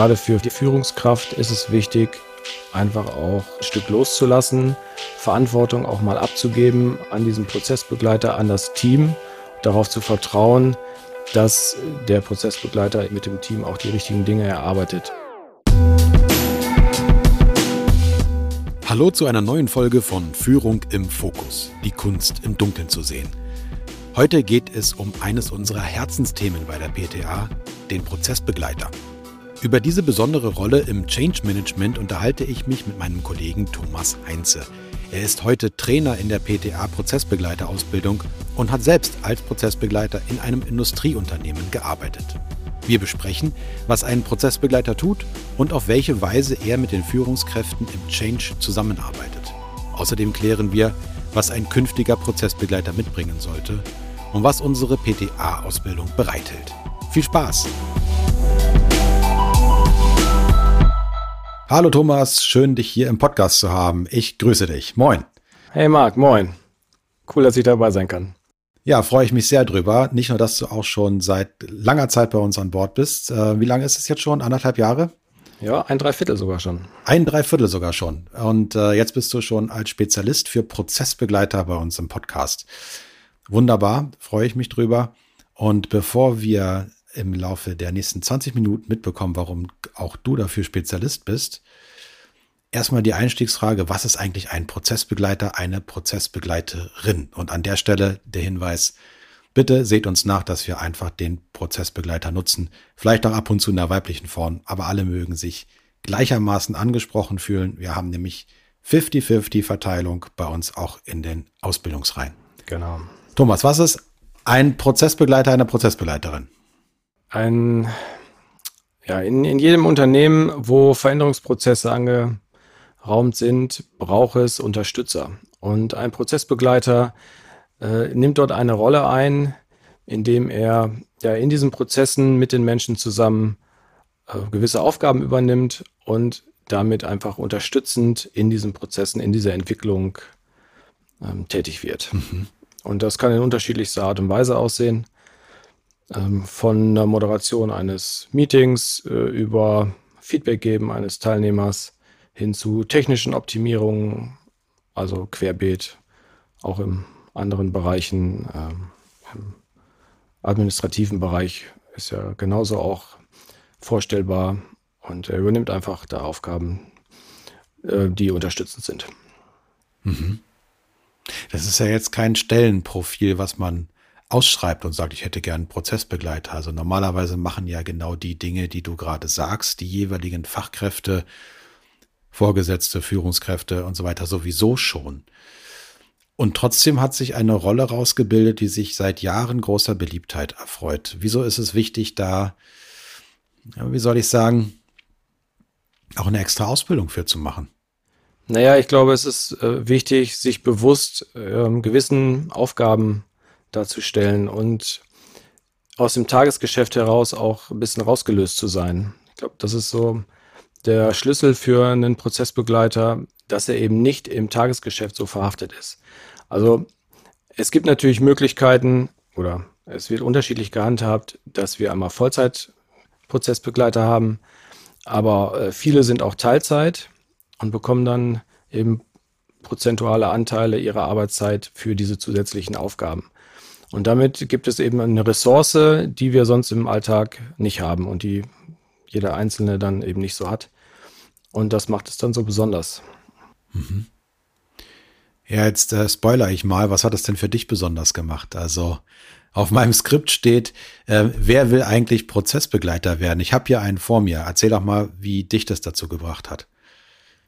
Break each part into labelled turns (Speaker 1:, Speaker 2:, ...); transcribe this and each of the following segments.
Speaker 1: gerade für die Führungskraft ist es wichtig, einfach auch ein Stück loszulassen, Verantwortung auch mal abzugeben an diesen Prozessbegleiter, an das Team, darauf zu vertrauen, dass der Prozessbegleiter mit dem Team auch die richtigen Dinge erarbeitet.
Speaker 2: Hallo zu einer neuen Folge von Führung im Fokus, die Kunst im Dunkeln zu sehen. Heute geht es um eines unserer Herzensthemen bei der PTA, den Prozessbegleiter. Über diese besondere Rolle im Change Management unterhalte ich mich mit meinem Kollegen Thomas Heinze. Er ist heute Trainer in der PTA Prozessbegleiterausbildung und hat selbst als Prozessbegleiter in einem Industrieunternehmen gearbeitet. Wir besprechen, was ein Prozessbegleiter tut und auf welche Weise er mit den Führungskräften im Change zusammenarbeitet. Außerdem klären wir, was ein künftiger Prozessbegleiter mitbringen sollte und was unsere PTA-Ausbildung bereithält. Viel Spaß! Hallo Thomas, schön dich hier im Podcast zu haben. Ich grüße dich. Moin.
Speaker 1: Hey Marc, moin. Cool, dass ich dabei sein kann.
Speaker 2: Ja, freue ich mich sehr drüber. Nicht nur, dass du auch schon seit langer Zeit bei uns an Bord bist. Äh, wie lange ist es jetzt schon? Anderthalb Jahre?
Speaker 1: Ja, ein Dreiviertel sogar schon.
Speaker 2: Ein Dreiviertel sogar schon. Und äh, jetzt bist du schon als Spezialist für Prozessbegleiter bei uns im Podcast. Wunderbar, freue ich mich drüber. Und bevor wir im Laufe der nächsten 20 Minuten mitbekommen, warum auch du dafür Spezialist bist. Erstmal die Einstiegsfrage, was ist eigentlich ein Prozessbegleiter, eine Prozessbegleiterin? Und an der Stelle der Hinweis, bitte seht uns nach, dass wir einfach den Prozessbegleiter nutzen. Vielleicht auch ab und zu in der weiblichen Form, aber alle mögen sich gleichermaßen angesprochen fühlen. Wir haben nämlich 50-50 Verteilung bei uns auch in den Ausbildungsreihen.
Speaker 1: Genau.
Speaker 2: Thomas, was ist ein Prozessbegleiter, eine Prozessbegleiterin?
Speaker 1: Ein, ja, in, in jedem Unternehmen, wo Veränderungsprozesse angeraumt sind, braucht es Unterstützer. Und ein Prozessbegleiter äh, nimmt dort eine Rolle ein, indem er ja in diesen Prozessen mit den Menschen zusammen äh, gewisse Aufgaben übernimmt und damit einfach unterstützend in diesen Prozessen, in dieser Entwicklung ähm, tätig wird. Mhm. Und das kann in unterschiedlichster Art und Weise aussehen ähm, von der Moderation eines Meetings äh, über Feedback geben eines Teilnehmers hin zu technischen Optimierungen, also querbeet, auch in anderen Bereichen, ähm, im administrativen Bereich ist ja genauso auch vorstellbar und er übernimmt einfach da Aufgaben, äh, die unterstützend sind.
Speaker 2: Mhm. Das ist ja jetzt kein Stellenprofil, was man ausschreibt und sagt, ich hätte gern einen Prozessbegleiter. Also normalerweise machen ja genau die Dinge, die du gerade sagst, die jeweiligen Fachkräfte, Vorgesetzte, Führungskräfte und so weiter sowieso schon. Und trotzdem hat sich eine Rolle rausgebildet, die sich seit Jahren großer Beliebtheit erfreut. Wieso ist es wichtig, da, wie soll ich sagen, auch eine extra Ausbildung für zu machen?
Speaker 1: Naja, ich glaube, es ist äh, wichtig, sich bewusst äh, gewissen Aufgaben darzustellen und aus dem Tagesgeschäft heraus auch ein bisschen rausgelöst zu sein. Ich glaube, das ist so der Schlüssel für einen Prozessbegleiter, dass er eben nicht im Tagesgeschäft so verhaftet ist. Also es gibt natürlich Möglichkeiten oder es wird unterschiedlich gehandhabt, dass wir einmal Vollzeit-Prozessbegleiter haben, aber äh, viele sind auch Teilzeit und bekommen dann eben prozentuale Anteile ihrer Arbeitszeit für diese zusätzlichen Aufgaben. Und damit gibt es eben eine Ressource, die wir sonst im Alltag nicht haben und die jeder Einzelne dann eben nicht so hat. Und das macht es dann so besonders. Mhm.
Speaker 2: Ja, jetzt äh, spoiler ich mal, was hat es denn für dich besonders gemacht? Also auf meinem Skript steht, äh, wer will eigentlich Prozessbegleiter werden? Ich habe hier einen vor mir. Erzähl doch mal, wie dich das dazu gebracht hat.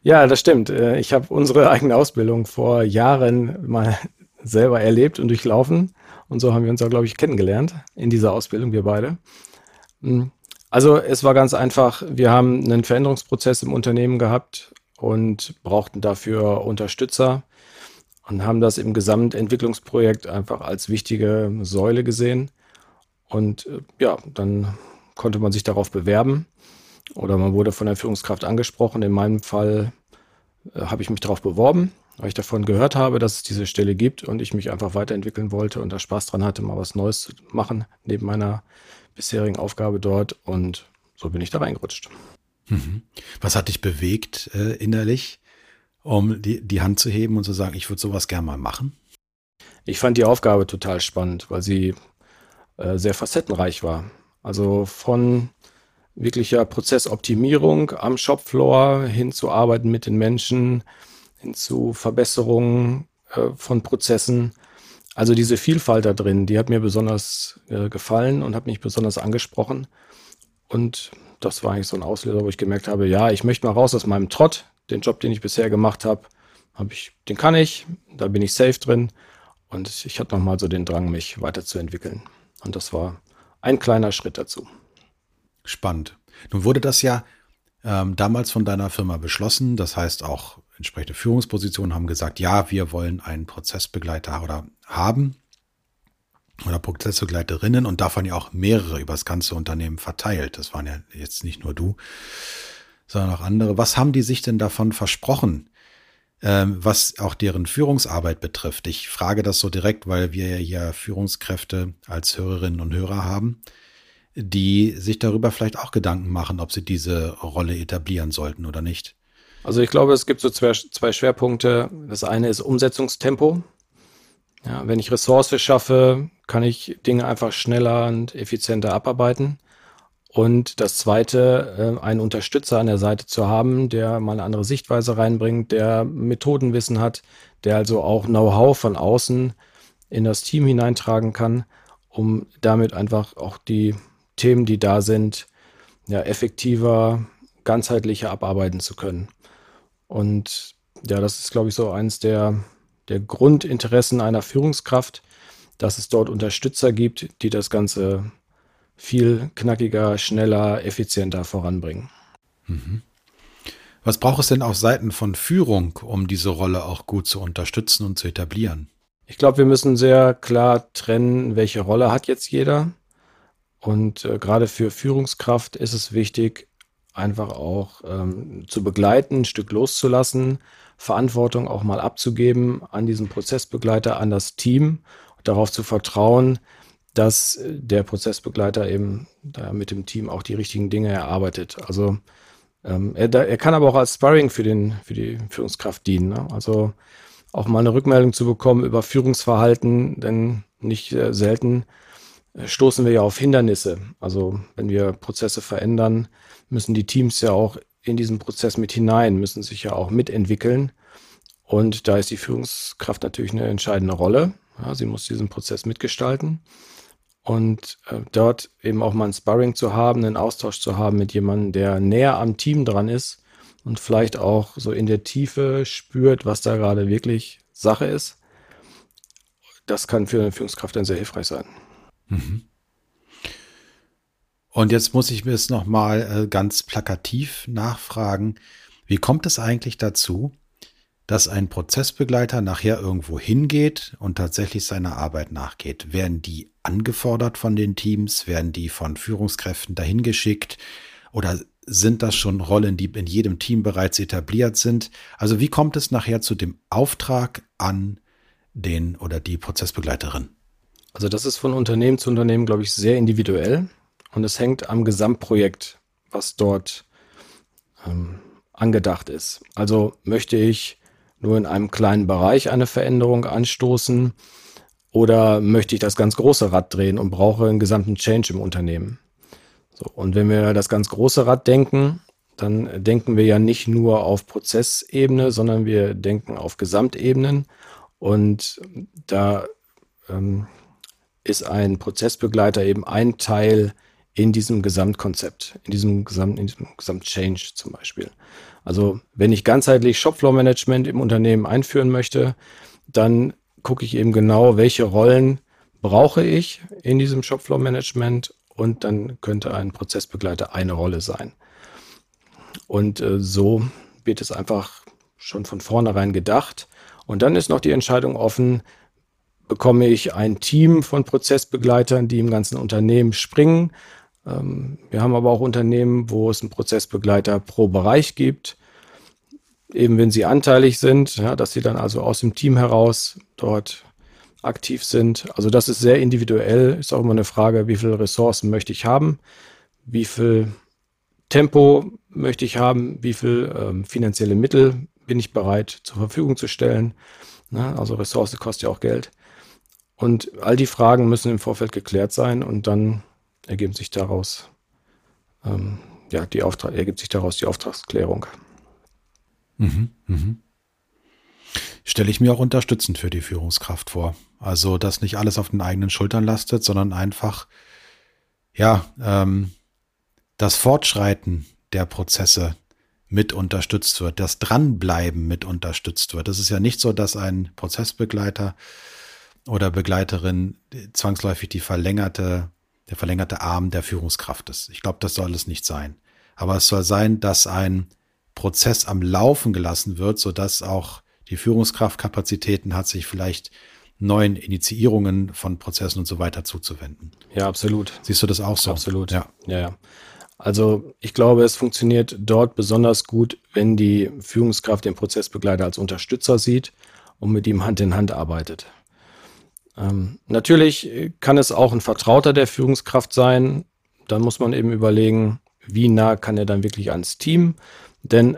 Speaker 1: Ja, das stimmt. Äh, ich habe unsere eigene Ausbildung vor Jahren mal selber erlebt und durchlaufen. Und so haben wir uns auch, glaube ich, kennengelernt in dieser Ausbildung, wir beide. Hm. Also es war ganz einfach, wir haben einen Veränderungsprozess im Unternehmen gehabt und brauchten dafür Unterstützer und haben das im Gesamtentwicklungsprojekt einfach als wichtige Säule gesehen. Und äh, ja, dann konnte man sich darauf bewerben oder man wurde von der Führungskraft angesprochen. In meinem Fall äh, habe ich mich darauf beworben weil ich davon gehört habe, dass es diese Stelle gibt und ich mich einfach weiterentwickeln wollte und da Spaß dran hatte, mal was Neues zu machen, neben meiner bisherigen Aufgabe dort. Und so bin ich da reingerutscht.
Speaker 2: Mhm. Was hat dich bewegt äh, innerlich, um die, die Hand zu heben und zu sagen, ich würde sowas gerne mal machen?
Speaker 1: Ich fand die Aufgabe total spannend, weil sie äh, sehr facettenreich war. Also von wirklicher Prozessoptimierung am Shopfloor hin zu Arbeiten mit den Menschen, hin zu Verbesserungen äh, von Prozessen. Also diese Vielfalt da drin, die hat mir besonders äh, gefallen und hat mich besonders angesprochen. Und das war eigentlich so ein Auslöser, wo ich gemerkt habe, ja, ich möchte mal raus aus meinem Trott. Den Job, den ich bisher gemacht habe, habe ich, den kann ich, da bin ich safe drin. Und ich hatte nochmal so den Drang, mich weiterzuentwickeln. Und das war ein kleiner Schritt dazu.
Speaker 2: Spannend. Nun wurde das ja ähm, damals von deiner Firma beschlossen. Das heißt, auch entsprechende Führungspositionen haben gesagt, ja, wir wollen einen Prozessbegleiter oder haben oder Prozessbegleiterinnen und davon ja auch mehrere über das ganze Unternehmen verteilt. Das waren ja jetzt nicht nur du, sondern auch andere. Was haben die sich denn davon versprochen, ähm, was auch deren Führungsarbeit betrifft? Ich frage das so direkt, weil wir ja Führungskräfte als Hörerinnen und Hörer haben, die sich darüber vielleicht auch Gedanken machen, ob sie diese Rolle etablieren sollten oder nicht.
Speaker 1: Also ich glaube, es gibt so zwei, Schwerpunkte. Das eine ist Umsetzungstempo. Ja, wenn ich Ressource schaffe, kann ich Dinge einfach schneller und effizienter abarbeiten. Und das zweite, äh, einen Unterstützer an der Seite zu haben, der mal eine andere Sichtweise reinbringt, der Methodenwissen hat, der also auch Know-how von außen in das Team hineintragen kann, um damit einfach auch die Themen, die da sind, ja, effektiver, ganzheitlicher abarbeiten zu können. Und ja, das ist, glaube ich, so eins der der Grundinteressen einer Führungskraft, dass es dort Unterstützer gibt, die das Ganze viel knackiger, schneller, effizienter voranbringen. Mhm.
Speaker 2: Was braucht es denn auf Seiten von Führung, um diese Rolle auch gut zu unterstützen und zu etablieren?
Speaker 1: Ich glaube, wir müssen sehr klar trennen, welche Rolle hat jetzt jeder. Und äh, gerade für Führungskraft ist es wichtig, einfach auch ähm, zu begleiten, ein Stück loszulassen, Verantwortung auch mal abzugeben an diesen Prozessbegleiter, an das Team, darauf zu vertrauen, dass der Prozessbegleiter eben da mit dem Team auch die richtigen Dinge erarbeitet. Also ähm, er, er, kann aber auch als Sparring für, den, für die Führungskraft dienen. Ne? Also auch mal eine Rückmeldung zu bekommen über Führungsverhalten, denn nicht äh, selten äh, stoßen wir ja auf Hindernisse. Also wenn wir Prozesse verändern, müssen die Teams ja auch in diesen Prozess mit hinein, müssen sich ja auch mitentwickeln. Und da ist die Führungskraft natürlich eine entscheidende Rolle. Ja, sie muss diesen Prozess mitgestalten. Und äh, dort eben auch mal ein Sparring zu haben, einen Austausch zu haben mit jemandem, der näher am Team dran ist und vielleicht auch so in der Tiefe spürt, was da gerade wirklich Sache ist. Das kann für eine Führungskraft dann sehr hilfreich sein. Mhm.
Speaker 2: Und jetzt muss ich mir es nochmal äh, ganz plakativ nachfragen. Wie kommt es eigentlich dazu, dass ein Prozessbegleiter nachher irgendwo hingeht und tatsächlich seiner Arbeit nachgeht? Werden die angefordert von den Teams? Werden die von Führungskräften dahin geschickt? Oder sind das schon Rollen, die in jedem Team bereits etabliert sind? Also wie kommt es nachher zu dem Auftrag an den oder die Prozessbegleiterin?
Speaker 1: Also das ist von Unternehmen zu Unternehmen, glaube ich, sehr individuell. Und es hängt am Gesamtprojekt, was dort ähm, angedacht ist. Also möchte ich nur in einem kleinen Bereich eine Veränderung anstoßen oder möchte ich das ganz große Rad drehen und brauche einen gesamten Change im Unternehmen? So, und wenn wir das ganz große Rad denken, dann denken wir ja nicht nur auf Prozessebene, sondern wir denken auf Gesamtebenen. Und da ähm, ist ein Prozessbegleiter eben ein Teil in diesem Gesamtkonzept, in diesem Gesamt, in diesem Gesamtchange zum Beispiel. Also wenn ich ganzheitlich Shopfloor-Management im Unternehmen einführen möchte, dann gucke ich eben genau, welche Rollen brauche ich in diesem Shopfloor-Management und dann könnte ein Prozessbegleiter eine Rolle sein. Und äh, so wird es einfach schon von vornherein gedacht. Und dann ist noch die Entscheidung offen, bekomme ich ein Team von Prozessbegleitern, die im ganzen Unternehmen springen wir haben aber auch Unternehmen, wo es einen Prozessbegleiter pro Bereich gibt. Eben wenn sie anteilig sind, ja, dass sie dann also aus dem Team heraus dort aktiv sind. Also das ist sehr individuell. Ist auch immer eine Frage, wie viele Ressourcen möchte ich haben? Wie viel Tempo möchte ich haben, wie viel ähm, finanzielle Mittel bin ich bereit zur Verfügung zu stellen. Ne? Also Ressource kostet ja auch Geld. Und all die Fragen müssen im Vorfeld geklärt sein und dann ergeben sich daraus, ähm, ja, die Auftrag, ergibt sich daraus die Auftragsklärung.
Speaker 2: Mhm, mhm. Stelle ich mir auch unterstützend für die Führungskraft vor. Also, dass nicht alles auf den eigenen Schultern lastet, sondern einfach, ja, ähm, das Fortschreiten der Prozesse mit unterstützt wird, das Dranbleiben mit unterstützt wird. Es ist ja nicht so, dass ein Prozessbegleiter oder Begleiterin zwangsläufig die verlängerte, der verlängerte Arm der Führungskraft ist. Ich glaube, das soll es nicht sein. Aber es soll sein, dass ein Prozess am Laufen gelassen wird, sodass auch die Führungskraft Kapazitäten hat, sich vielleicht neuen Initiierungen von Prozessen und so weiter zuzuwenden.
Speaker 1: Ja, absolut.
Speaker 2: Siehst du das auch so?
Speaker 1: Absolut. Ja, ja, ja. Also ich glaube, es funktioniert dort besonders gut, wenn die Führungskraft den Prozessbegleiter als Unterstützer sieht und mit ihm Hand in Hand arbeitet. Ähm, natürlich kann es auch ein Vertrauter der Führungskraft sein. Dann muss man eben überlegen, wie nah kann er dann wirklich ans Team. Denn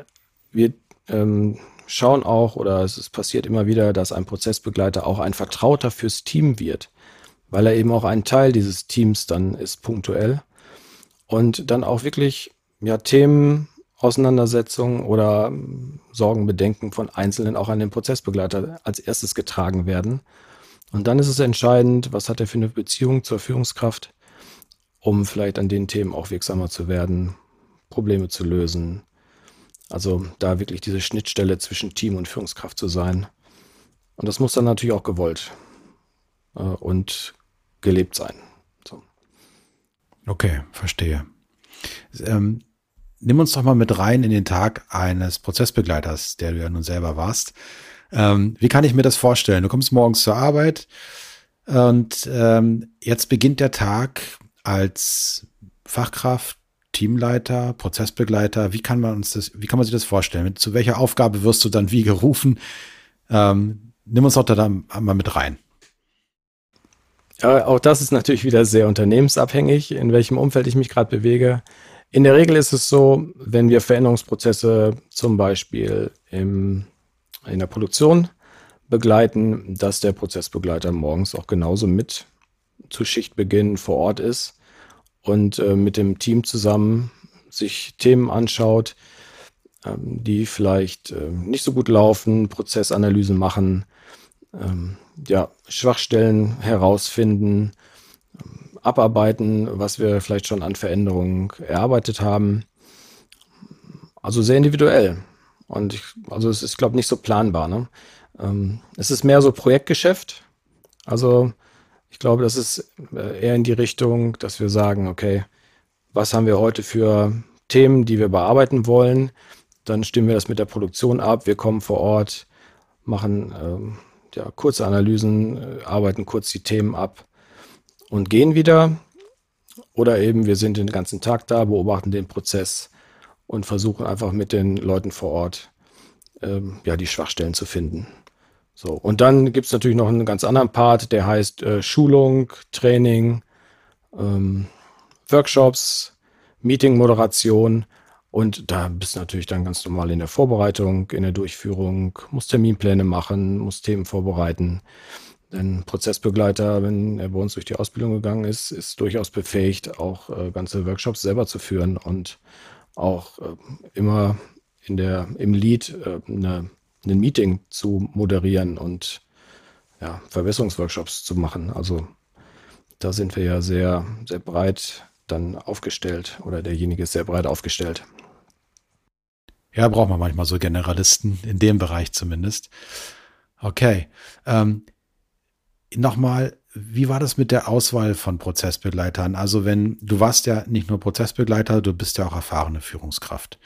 Speaker 1: wir ähm, schauen auch, oder es passiert immer wieder, dass ein Prozessbegleiter auch ein Vertrauter fürs Team wird, weil er eben auch ein Teil dieses Teams dann ist punktuell und dann auch wirklich ja, Themen, Auseinandersetzungen oder Sorgen, Bedenken von Einzelnen auch an den Prozessbegleiter als erstes getragen werden. Und dann ist es entscheidend, was hat er für eine Beziehung zur Führungskraft, um vielleicht an den Themen auch wirksamer zu werden, Probleme zu lösen. Also da wirklich diese Schnittstelle zwischen Team und Führungskraft zu sein. Und das muss dann natürlich auch gewollt äh, und gelebt sein.
Speaker 2: Okay, verstehe. Ähm, nimm uns doch mal mit rein in den Tag eines Prozessbegleiters, der du ja nun selber warst. Ähm, wie kann ich mir das vorstellen? Du kommst morgens zur Arbeit und ähm, jetzt beginnt der Tag als Fachkraft, Teamleiter, Prozessbegleiter. Wie kann man uns das, wie kann man sich das vorstellen? Zu welcher Aufgabe wirst du dann wie gerufen? Ähm, nimm uns doch da mal mit rein.
Speaker 1: Auch das ist natürlich wieder sehr unternehmensabhängig, in welchem Umfeld ich mich gerade bewege. In der Regel ist es so, wenn wir Veränderungsprozesse zum Beispiel im, in der Produktion begleiten, dass der Prozessbegleiter morgens auch genauso mit zu Schichtbeginn vor Ort ist und äh, mit dem Team zusammen sich Themen anschaut, ähm, die vielleicht äh, nicht so gut laufen, Prozessanalysen machen, ähm, ja, Schwachstellen herausfinden, abarbeiten, was wir vielleicht schon an Veränderungen erarbeitet haben. Also sehr individuell. Und ich, also es ist, glaube ich, nicht so planbar. Ne? Ähm, es ist mehr so Projektgeschäft. Also ich glaube, das ist äh, eher in die Richtung, dass wir sagen, okay, was haben wir heute für Themen, die wir bearbeiten wollen? Dann stimmen wir das mit der Produktion ab. Wir kommen vor Ort, machen ähm, ja, kurze Analysen, äh, arbeiten kurz die Themen ab und gehen wieder. Oder eben wir sind den ganzen Tag da, beobachten den Prozess und versuchen einfach mit den Leuten vor Ort ähm, ja, die Schwachstellen zu finden. So, und dann gibt es natürlich noch einen ganz anderen Part, der heißt äh, Schulung, Training, ähm, Workshops, Meeting-Moderation und da bist du natürlich dann ganz normal in der Vorbereitung, in der Durchführung, musst Terminpläne machen, musst Themen vorbereiten. Ein Prozessbegleiter, wenn er bei uns durch die Ausbildung gegangen ist, ist durchaus befähigt, auch äh, ganze Workshops selber zu führen und auch äh, immer in der, im Lead äh, eine, ein Meeting zu moderieren und ja, Verbesserungsworkshops zu machen. Also da sind wir ja sehr, sehr breit dann aufgestellt oder derjenige ist sehr breit aufgestellt.
Speaker 2: Ja, braucht man manchmal so Generalisten, in dem Bereich zumindest. Okay. Ähm, Nochmal, wie war das mit der Auswahl von Prozessbegleitern? Also wenn, du warst ja nicht nur Prozessbegleiter, du bist ja auch erfahrene Führungskraft.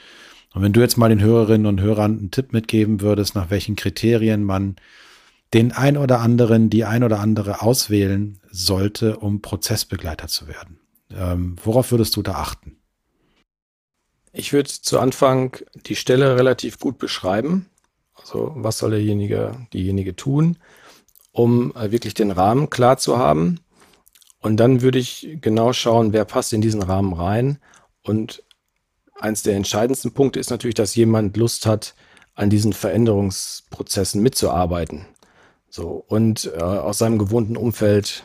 Speaker 2: Und wenn du jetzt mal den Hörerinnen und Hörern einen Tipp mitgeben würdest, nach welchen Kriterien man den ein oder anderen, die ein oder andere auswählen sollte, um Prozessbegleiter zu werden. Ähm, worauf würdest du da achten?
Speaker 1: Ich würde zu Anfang die Stelle relativ gut beschreiben. Also was soll derjenige, diejenige tun, um äh, wirklich den Rahmen klar zu haben. Und dann würde ich genau schauen, wer passt in diesen Rahmen rein und eins der entscheidendsten Punkte ist natürlich, dass jemand Lust hat, an diesen Veränderungsprozessen mitzuarbeiten. So, und äh, aus seinem gewohnten Umfeld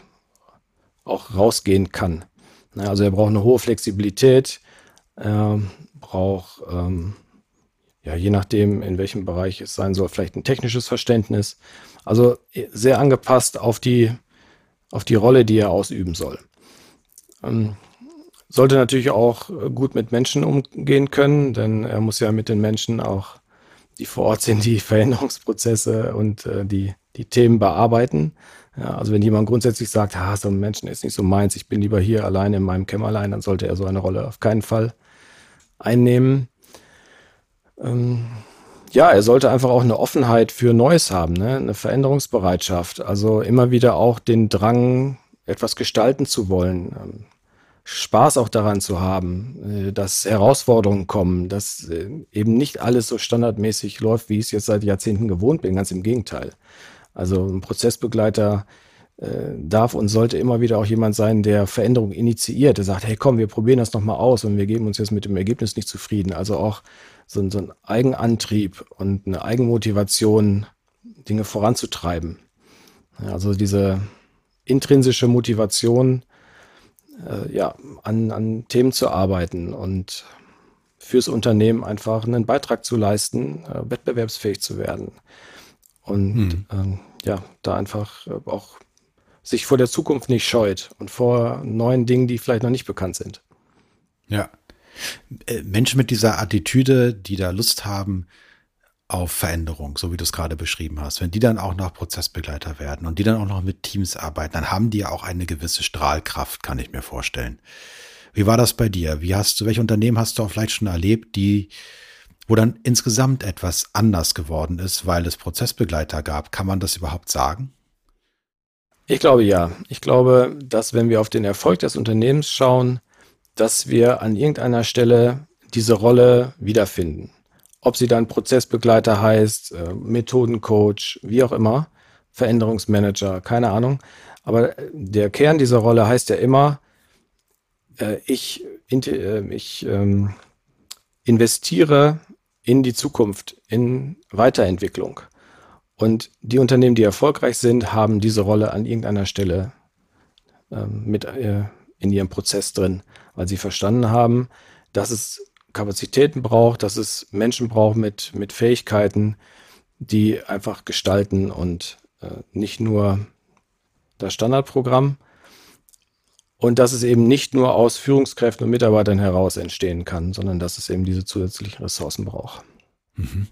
Speaker 1: auch rausgehen kann. Also er braucht eine hohe Flexibilität, äh, braucht, ähm, ja, je nachdem, in welchem Bereich es sein soll, vielleicht ein technisches Verständnis. Also sehr angepasst auf die, auf die Rolle, die er ausüben soll. Ähm, sollte natürlich auch gut mit Menschen umgehen können, denn er muss ja mit den Menschen auch, die vor Ort sind, die Veränderungsprozesse und äh, die, die Themen bearbeiten. Ja, also wenn jemand grundsätzlich sagt, ah, so ein Menschen ist nicht so meins, ich bin lieber hier alleine in meinem Kämmerlein, dann sollte er so eine Rolle auf keinen Fall einnehmen. Ähm, ja, er sollte einfach auch eine Offenheit für Neues haben, ne? eine Veränderungsbereitschaft. Also immer wieder auch den Drang, etwas gestalten zu wollen. Ähm, Spaß auch daran zu haben, äh, dass Herausforderungen kommen, dass äh, eben nicht alles so standardmäßig läuft, wie ich es jetzt seit Jahrzehnten gewohnt bin. Ganz im Gegenteil. Also ein Prozessbegleiter äh, darf und sollte immer wieder auch jemand sein, der Veränderung initiiert, der sagt, hey komm, wir probieren das nochmal aus und wir geben uns jetzt mit dem Ergebnis nicht zufrieden. Also auch so, ein, so ein Eigenantrieb und eine Eigenmotivation, Dinge voranzutreiben. Also diese intrinsische Motivation, äh, ja, an, an Themen zu arbeiten und fürs Unternehmen einfach einen Beitrag zu leisten, äh, wettbewerbsfähig zu werden. Und hm. ähm, ja, da einfach äh, auch sich vor der Zukunft nicht scheut und vor neuen Dingen, die vielleicht noch nicht bekannt sind.
Speaker 2: Ja. Äh, Menschen mit dieser Attitüde, die da Lust haben auf Veränderung, so wie du es gerade beschrieben hast, wenn die dann auch noch Prozessbegleiter werden und die dann auch noch mit Teams arbeiten, dann haben die auch eine gewisse Strahlkraft, kann ich mir vorstellen. Wie war das bei dir? Wie hast du, welche Unternehmen hast du auch vielleicht schon erlebt, die wo dann insgesamt etwas anders geworden ist, weil es Prozessbegleiter gab. Kann man das überhaupt sagen?
Speaker 1: Ich glaube ja. Ich glaube, dass wenn wir auf den Erfolg des Unternehmens schauen, dass wir an irgendeiner Stelle diese Rolle wiederfinden. Ob sie dann Prozessbegleiter heißt, äh, Methodencoach, wie auch immer, Veränderungsmanager, keine Ahnung. Aber der Kern dieser Rolle heißt ja immer, äh, ich, äh, ich ähm, investiere in die Zukunft, in Weiterentwicklung. Und die Unternehmen, die erfolgreich sind, haben diese Rolle an irgendeiner Stelle äh, mit in ihrem Prozess drin, weil sie verstanden haben, dass es Kapazitäten braucht, dass es Menschen braucht mit, mit Fähigkeiten, die einfach gestalten und äh, nicht nur das Standardprogramm, und dass es eben nicht nur aus Führungskräften und Mitarbeitern heraus entstehen kann, sondern dass es eben diese zusätzlichen Ressourcen braucht. Mhm.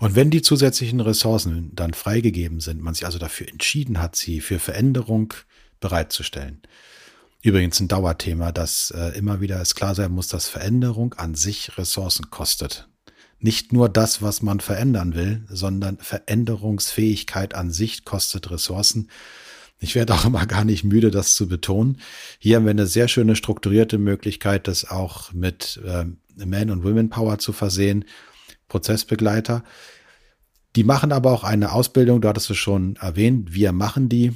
Speaker 2: Und wenn die zusätzlichen Ressourcen dann freigegeben sind, man sich also dafür entschieden hat, sie für Veränderung bereitzustellen. Übrigens ein Dauerthema, dass äh, immer wieder es klar sein muss, dass Veränderung an sich Ressourcen kostet. Nicht nur das, was man verändern will, sondern Veränderungsfähigkeit an sich kostet Ressourcen. Ich werde auch immer gar nicht müde, das zu betonen. Hier haben wir eine sehr schöne strukturierte Möglichkeit, das auch mit äh, Man- und Women-Power zu versehen. Prozessbegleiter. Die machen aber auch eine Ausbildung, du hattest es schon erwähnt. Wir machen die.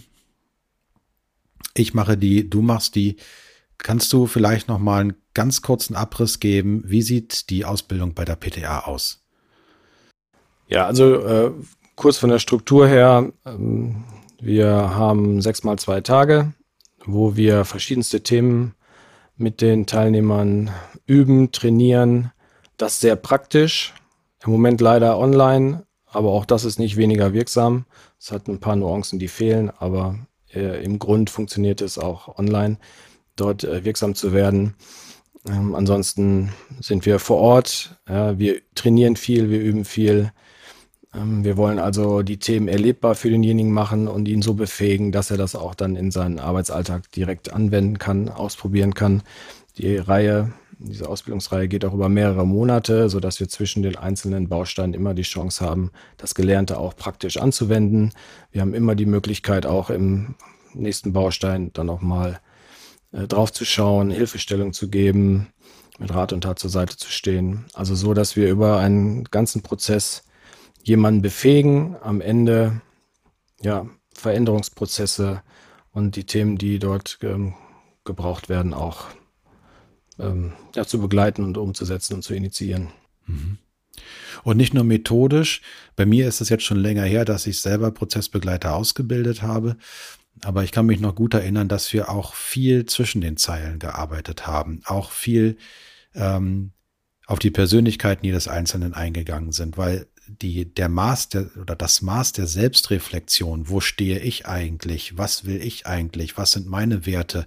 Speaker 2: Ich mache die, du machst die. Kannst du vielleicht noch mal einen ganz kurzen Abriss geben? Wie sieht die Ausbildung bei der PTA aus?
Speaker 1: Ja, also äh, kurz von der Struktur her. Ähm, wir haben sechs mal zwei Tage, wo wir verschiedenste Themen mit den Teilnehmern üben, trainieren. Das sehr praktisch. Im Moment leider online, aber auch das ist nicht weniger wirksam. Es hat ein paar Nuancen, die fehlen, aber äh, im Grund funktioniert es auch online, dort äh, wirksam zu werden. Ähm, ansonsten sind wir vor Ort. Ja, wir trainieren viel, wir üben viel. Ähm, wir wollen also die Themen erlebbar für denjenigen machen und ihn so befähigen, dass er das auch dann in seinen Arbeitsalltag direkt anwenden kann, ausprobieren kann. Die Reihe, diese Ausbildungsreihe geht auch über mehrere Monate, so dass wir zwischen den einzelnen Bausteinen immer die Chance haben, das Gelernte auch praktisch anzuwenden. Wir haben immer die Möglichkeit, auch im nächsten Baustein dann nochmal äh, drauf zu schauen, Hilfestellung zu geben, mit Rat und Tat zur Seite zu stehen. Also so, dass wir über einen ganzen Prozess jemanden befähigen, am Ende ja, Veränderungsprozesse und die Themen, die dort ähm, gebraucht werden, auch ähm, ja, zu begleiten und umzusetzen und zu initiieren. Mhm.
Speaker 2: Und nicht nur methodisch. Bei mir ist es jetzt schon länger her, dass ich selber Prozessbegleiter ausgebildet habe. Aber ich kann mich noch gut erinnern, dass wir auch viel zwischen den Zeilen gearbeitet haben. Auch viel ähm, auf die Persönlichkeiten jedes Einzelnen eingegangen sind, weil die, der Maß der, oder das Maß der Selbstreflexion, wo stehe ich eigentlich, was will ich eigentlich, was sind meine Werte,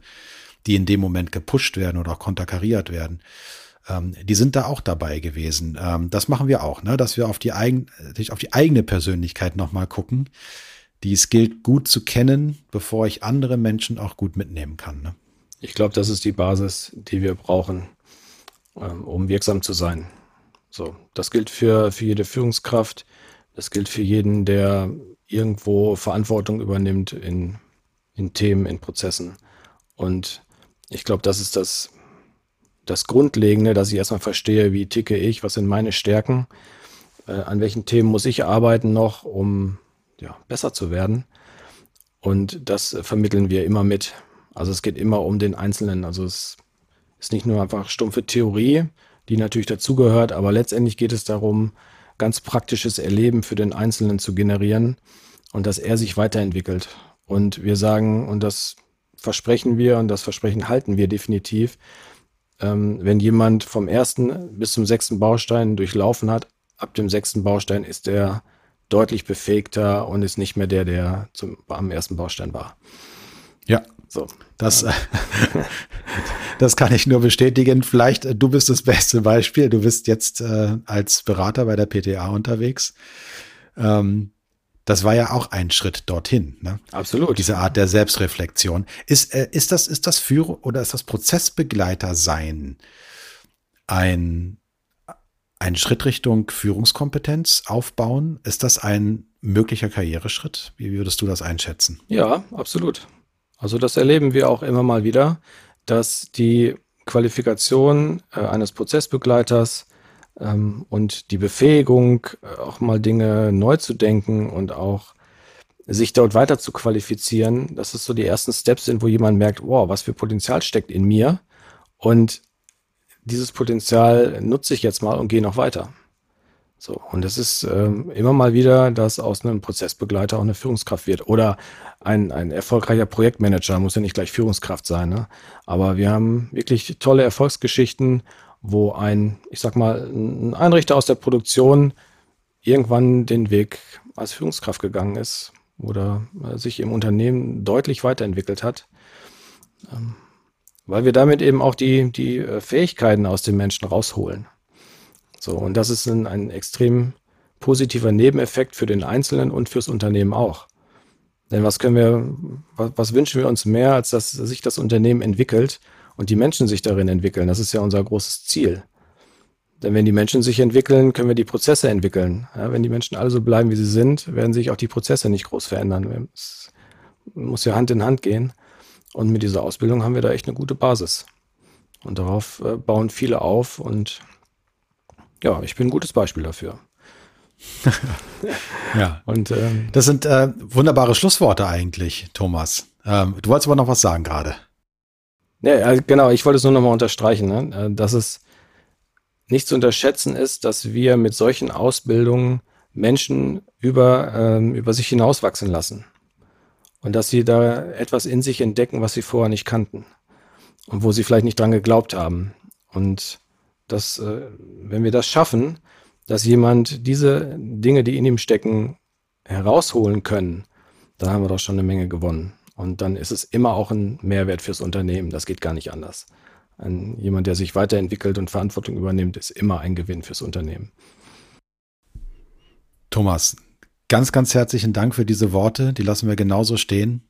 Speaker 2: die in dem Moment gepusht werden oder auch konterkariert werden, ähm, die sind da auch dabei gewesen. Ähm, das machen wir auch, ne? dass wir auf die, eigen, auf die eigene Persönlichkeit nochmal gucken. Die es gilt gut zu kennen, bevor ich andere Menschen auch gut mitnehmen kann. Ne?
Speaker 1: Ich glaube, das ist die Basis, die wir brauchen, ähm, um wirksam zu sein. So, das gilt für, für jede Führungskraft. Das gilt für jeden, der irgendwo Verantwortung übernimmt in, in Themen, in Prozessen. Und ich glaube, das ist das, das Grundlegende, dass ich erstmal verstehe, wie ticke ich, was sind meine Stärken, äh, an welchen Themen muss ich arbeiten noch, um ja, besser zu werden. Und das vermitteln wir immer mit. Also es geht immer um den Einzelnen. Also es ist nicht nur einfach stumpfe Theorie, die natürlich dazugehört, aber letztendlich geht es darum, ganz praktisches Erleben für den Einzelnen zu generieren und dass er sich weiterentwickelt. Und wir sagen, und das versprechen wir und das Versprechen halten wir definitiv, ähm, wenn jemand vom ersten bis zum sechsten Baustein durchlaufen hat, ab dem sechsten Baustein ist er deutlich befähigter und ist nicht mehr der, der zum, am ersten Baustein war.
Speaker 2: Ja, so. Das, das kann ich nur bestätigen. Vielleicht, äh, du bist das beste Beispiel. Du bist jetzt äh, als Berater bei der PTA unterwegs. Ähm, das war ja auch ein Schritt dorthin. Ne?
Speaker 1: Absolut.
Speaker 2: Diese Art der Selbstreflexion. Ist, äh, ist das, ist das Führer oder ist das Prozessbegleiter sein ein, ein Schritt Richtung Führungskompetenz aufbauen? Ist das ein möglicher Karriereschritt? Wie würdest du das einschätzen?
Speaker 1: Ja, absolut. Also das erleben wir auch immer mal wieder, dass die Qualifikation äh, eines Prozessbegleiters ähm, und die Befähigung, äh, auch mal Dinge neu zu denken und auch sich dort weiter zu qualifizieren, dass es so die ersten Steps sind, wo jemand merkt, wow, was für Potenzial steckt in mir und dieses Potenzial nutze ich jetzt mal und gehe noch weiter. So, und es ist ähm, immer mal wieder, dass aus einem Prozessbegleiter auch eine Führungskraft wird. Oder ein, ein erfolgreicher Projektmanager, muss ja nicht gleich Führungskraft sein. Ne? Aber wir haben wirklich tolle Erfolgsgeschichten, wo ein, ich sag mal, ein Einrichter aus der Produktion irgendwann den Weg als Führungskraft gegangen ist oder äh, sich im Unternehmen deutlich weiterentwickelt hat. Ähm, weil wir damit eben auch die, die äh, Fähigkeiten aus den Menschen rausholen. So, und das ist ein, ein extrem positiver Nebeneffekt für den Einzelnen und fürs Unternehmen auch. Denn was können wir, was, was, wünschen wir uns mehr, als dass sich das Unternehmen entwickelt und die Menschen sich darin entwickeln? Das ist ja unser großes Ziel. Denn wenn die Menschen sich entwickeln, können wir die Prozesse entwickeln. Ja, wenn die Menschen alle so bleiben, wie sie sind, werden sich auch die Prozesse nicht groß verändern. Es muss ja Hand in Hand gehen. Und mit dieser Ausbildung haben wir da echt eine gute Basis. Und darauf äh, bauen viele auf und ja, ich bin ein gutes Beispiel dafür.
Speaker 2: ja. Und ähm, das sind äh, wunderbare Schlussworte eigentlich, Thomas. Ähm, du wolltest aber noch was sagen gerade.
Speaker 1: Ja, genau, ich wollte es nur noch mal unterstreichen, ne? Äh, dass es nicht zu unterschätzen ist, dass wir mit solchen Ausbildungen Menschen über, ähm, über sich hinauswachsen lassen. Und dass sie da etwas in sich entdecken, was sie vorher nicht kannten. Und wo sie vielleicht nicht dran geglaubt haben. Und dass, äh, wenn wir das schaffen, dass jemand diese Dinge, die in ihm stecken, herausholen können, dann haben wir doch schon eine Menge gewonnen. Und dann ist es immer auch ein Mehrwert fürs Unternehmen. Das geht gar nicht anders. Ein, jemand, der sich weiterentwickelt und Verantwortung übernimmt, ist immer ein Gewinn fürs Unternehmen.
Speaker 2: Thomas, ganz, ganz herzlichen Dank für diese Worte. Die lassen wir genauso stehen.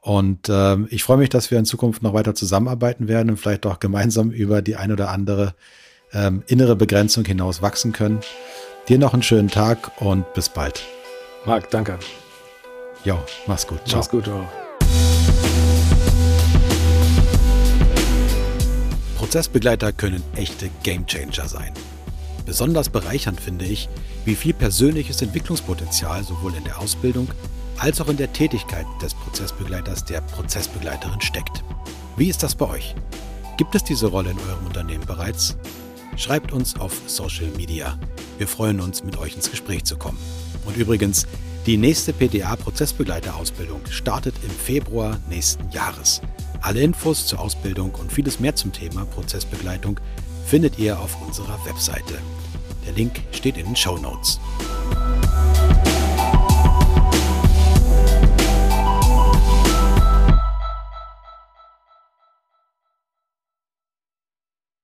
Speaker 2: Und äh, ich freue mich, dass wir in Zukunft noch weiter zusammenarbeiten werden und vielleicht auch gemeinsam über die ein oder andere ähm, innere Begrenzung hinaus wachsen können. Dir noch einen schönen Tag und bis bald.
Speaker 1: Marc, danke.
Speaker 2: Jo, mach's gut.
Speaker 1: Ciao. Mach's gut. Auch.
Speaker 2: Prozessbegleiter können echte Gamechanger sein. Besonders bereichernd finde ich, wie viel persönliches Entwicklungspotenzial sowohl in der Ausbildung als auch in der Tätigkeit des Prozessbegleiters der Prozessbegleiterin steckt. Wie ist das bei euch? Gibt es diese Rolle in eurem Unternehmen bereits? Schreibt uns auf Social Media. Wir freuen uns, mit euch ins Gespräch zu kommen. Und übrigens, die nächste PTA-Prozessbegleiterausbildung startet im Februar nächsten Jahres. Alle Infos zur Ausbildung und vieles mehr zum Thema Prozessbegleitung findet ihr auf unserer Webseite. Der Link steht in den Show Notes.